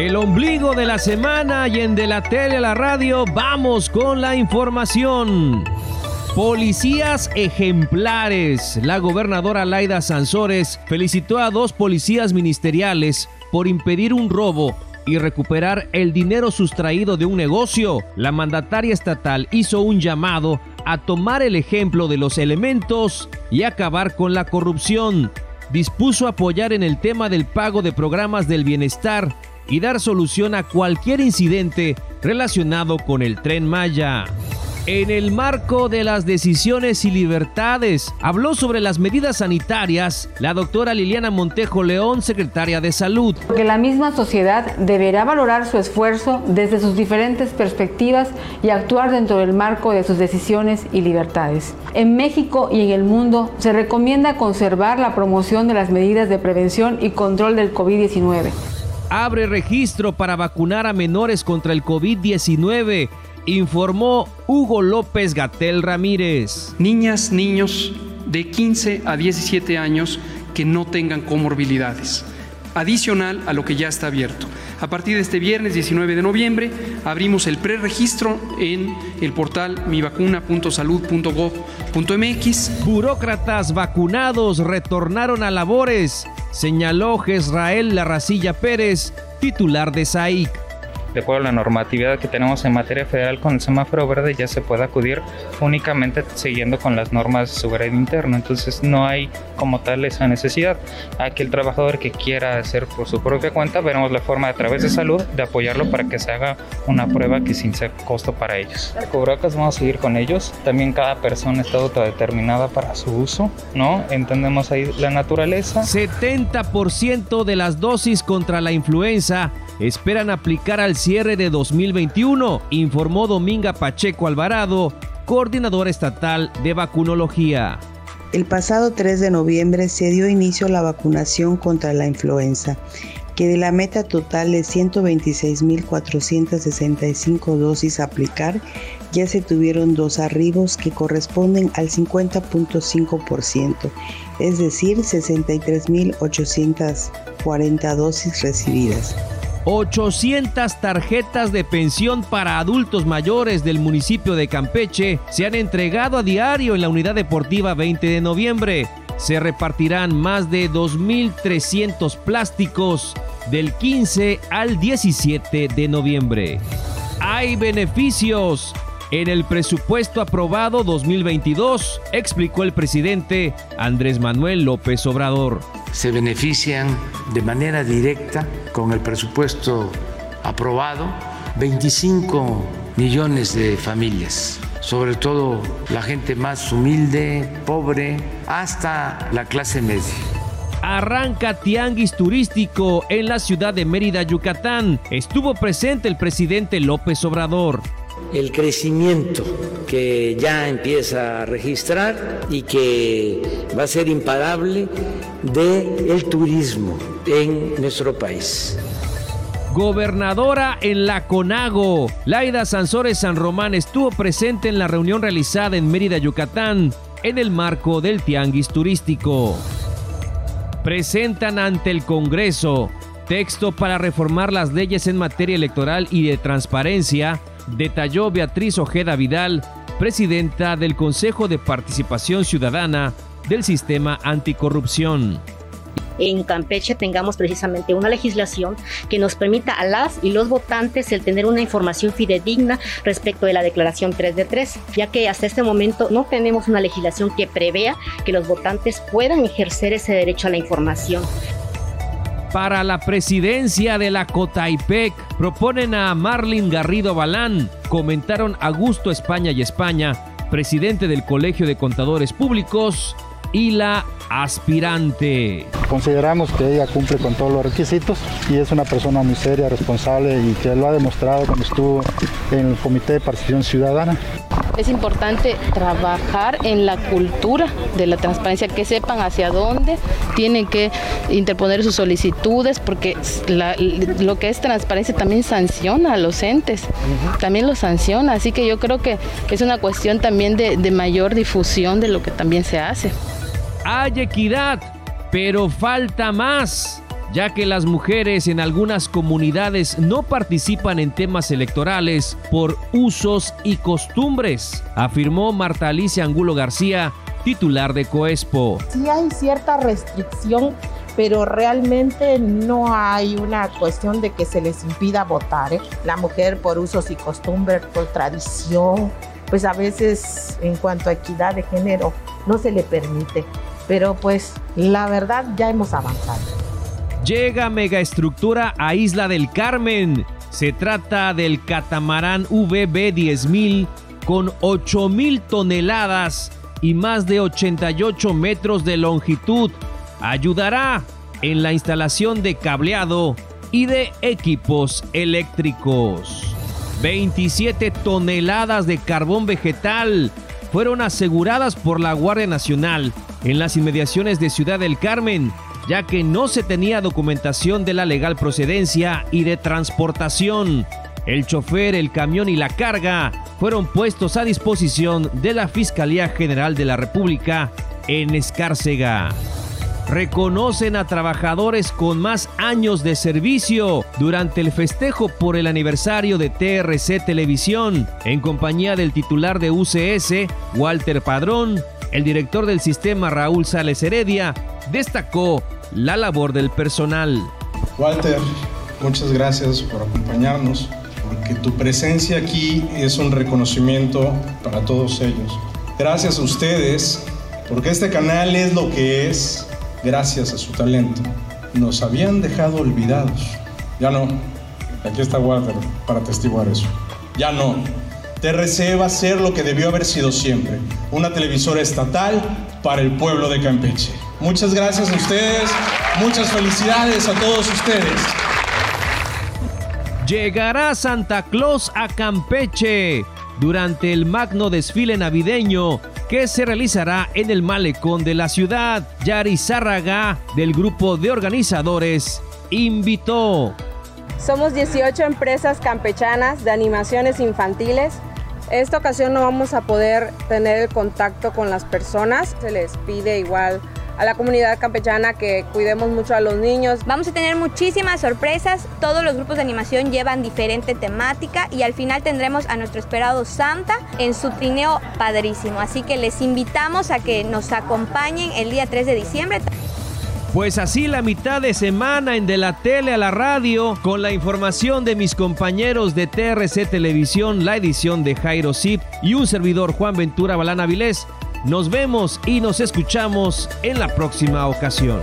El ombligo de la semana y en de la tele a la radio vamos con la información. Policías ejemplares. La gobernadora Laida Sansores felicitó a dos policías ministeriales por impedir un robo y recuperar el dinero sustraído de un negocio. La mandataria estatal hizo un llamado a tomar el ejemplo de los elementos y acabar con la corrupción. Dispuso apoyar en el tema del pago de programas del bienestar y dar solución a cualquier incidente relacionado con el tren Maya. En el marco de las decisiones y libertades, habló sobre las medidas sanitarias la doctora Liliana Montejo León, secretaria de Salud. Que la misma sociedad deberá valorar su esfuerzo desde sus diferentes perspectivas y actuar dentro del marco de sus decisiones y libertades. En México y en el mundo se recomienda conservar la promoción de las medidas de prevención y control del COVID-19 abre registro para vacunar a menores contra el COVID-19, informó Hugo López Gatel Ramírez. Niñas, niños de 15 a 17 años que no tengan comorbilidades, adicional a lo que ya está abierto. A partir de este viernes 19 de noviembre abrimos el preregistro en el portal mivacuna.salud.gov.mx. Burócratas vacunados retornaron a labores señaló Jezrael Larracilla Pérez, titular de SAIC de acuerdo a la normatividad que tenemos en materia federal con el semáforo verde ya se puede acudir únicamente siguiendo con las normas de seguridad interno. Entonces no hay como tal esa necesidad. Aquel trabajador que quiera hacer por su propia cuenta, veremos la forma a través de salud de apoyarlo para que se haga una prueba que sin ser costo para ellos. Cobracas vamos a seguir con ellos. También cada persona está autodeterminada para su uso, ¿no? Entendemos ahí la naturaleza. 70% de las dosis contra la influenza esperan aplicar al cierre de 2021, informó Dominga Pacheco Alvarado, coordinadora estatal de vacunología. El pasado 3 de noviembre se dio inicio a la vacunación contra la influenza, que de la meta total de 126.465 dosis a aplicar, ya se tuvieron dos arribos que corresponden al 50.5%, es decir, 63.840 dosis recibidas. 800 tarjetas de pensión para adultos mayores del municipio de Campeche se han entregado a diario en la Unidad Deportiva 20 de noviembre. Se repartirán más de 2.300 plásticos del 15 al 17 de noviembre. Hay beneficios. En el presupuesto aprobado 2022, explicó el presidente Andrés Manuel López Obrador. Se benefician de manera directa con el presupuesto aprobado 25 millones de familias, sobre todo la gente más humilde, pobre, hasta la clase media. Arranca tianguis turístico en la ciudad de Mérida, Yucatán. Estuvo presente el presidente López Obrador el crecimiento que ya empieza a registrar y que va a ser imparable del el turismo en nuestro país. Gobernadora en la CONAGO, Laida Sansores San Román estuvo presente en la reunión realizada en Mérida, Yucatán, en el marco del Tianguis Turístico. Presentan ante el Congreso texto para reformar las leyes en materia electoral y de transparencia detalló Beatriz Ojeda Vidal, presidenta del Consejo de Participación Ciudadana del Sistema Anticorrupción. En Campeche tengamos precisamente una legislación que nos permita a las y los votantes el tener una información fidedigna respecto de la declaración 3 de 3, ya que hasta este momento no tenemos una legislación que prevea que los votantes puedan ejercer ese derecho a la información para la presidencia de la Cotaipec. Proponen a Marlin Garrido Balán. Comentaron Augusto España y España, presidente del Colegio de Contadores Públicos y la aspirante. Consideramos que ella cumple con todos los requisitos y es una persona muy seria, responsable y que lo ha demostrado cuando estuvo en el Comité de Participación Ciudadana. Es importante trabajar en la cultura de la transparencia, que sepan hacia dónde tienen que interponer sus solicitudes, porque lo que es transparencia también sanciona a los entes, también los sanciona, así que yo creo que es una cuestión también de mayor difusión de lo que también se hace. Hay equidad, pero falta más. Ya que las mujeres en algunas comunidades no participan en temas electorales por usos y costumbres, afirmó Marta Alicia Angulo García, titular de Coespo. Sí hay cierta restricción pero realmente no hay una cuestión de que se les impida votar. ¿eh? La mujer por usos y costumbres, por tradición, pues a veces en cuanto a equidad de género no se le permite. Pero pues la verdad ya hemos avanzado. Llega megaestructura a Isla del Carmen. Se trata del catamarán VB 10000 con 8000 toneladas y más de 88 metros de longitud ayudará en la instalación de cableado y de equipos eléctricos. 27 toneladas de carbón vegetal fueron aseguradas por la Guardia Nacional en las inmediaciones de Ciudad del Carmen, ya que no se tenía documentación de la legal procedencia y de transportación. El chofer, el camión y la carga fueron puestos a disposición de la Fiscalía General de la República en Escárcega reconocen a trabajadores con más años de servicio durante el festejo por el aniversario de TRC Televisión, en compañía del titular de UCS, Walter Padrón, el director del sistema Raúl Sales Heredia, destacó la labor del personal. Walter, muchas gracias por acompañarnos, porque tu presencia aquí es un reconocimiento para todos ellos. Gracias a ustedes, porque este canal es lo que es gracias a su talento, nos habían dejado olvidados. Ya no. Aquí está Walter para testiguar eso. Ya no. TRC va a ser lo que debió haber sido siempre, una televisora estatal para el pueblo de Campeche. Muchas gracias a ustedes, muchas felicidades a todos ustedes. Llegará Santa Claus a Campeche durante el magno desfile navideño que se realizará en el malecón de la ciudad. Yari Zárraga, del grupo de organizadores, invitó. Somos 18 empresas campechanas de animaciones infantiles. Esta ocasión no vamos a poder tener el contacto con las personas. Se les pide igual a la comunidad campechana que cuidemos mucho a los niños. Vamos a tener muchísimas sorpresas, todos los grupos de animación llevan diferente temática y al final tendremos a nuestro esperado Santa en su trineo padrísimo, así que les invitamos a que nos acompañen el día 3 de diciembre. Pues así la mitad de semana en De la Tele a la Radio, con la información de mis compañeros de TRC Televisión, la edición de Jairo Zip y un servidor Juan Ventura Balana Vilés. Nos vemos y nos escuchamos en la próxima ocasión.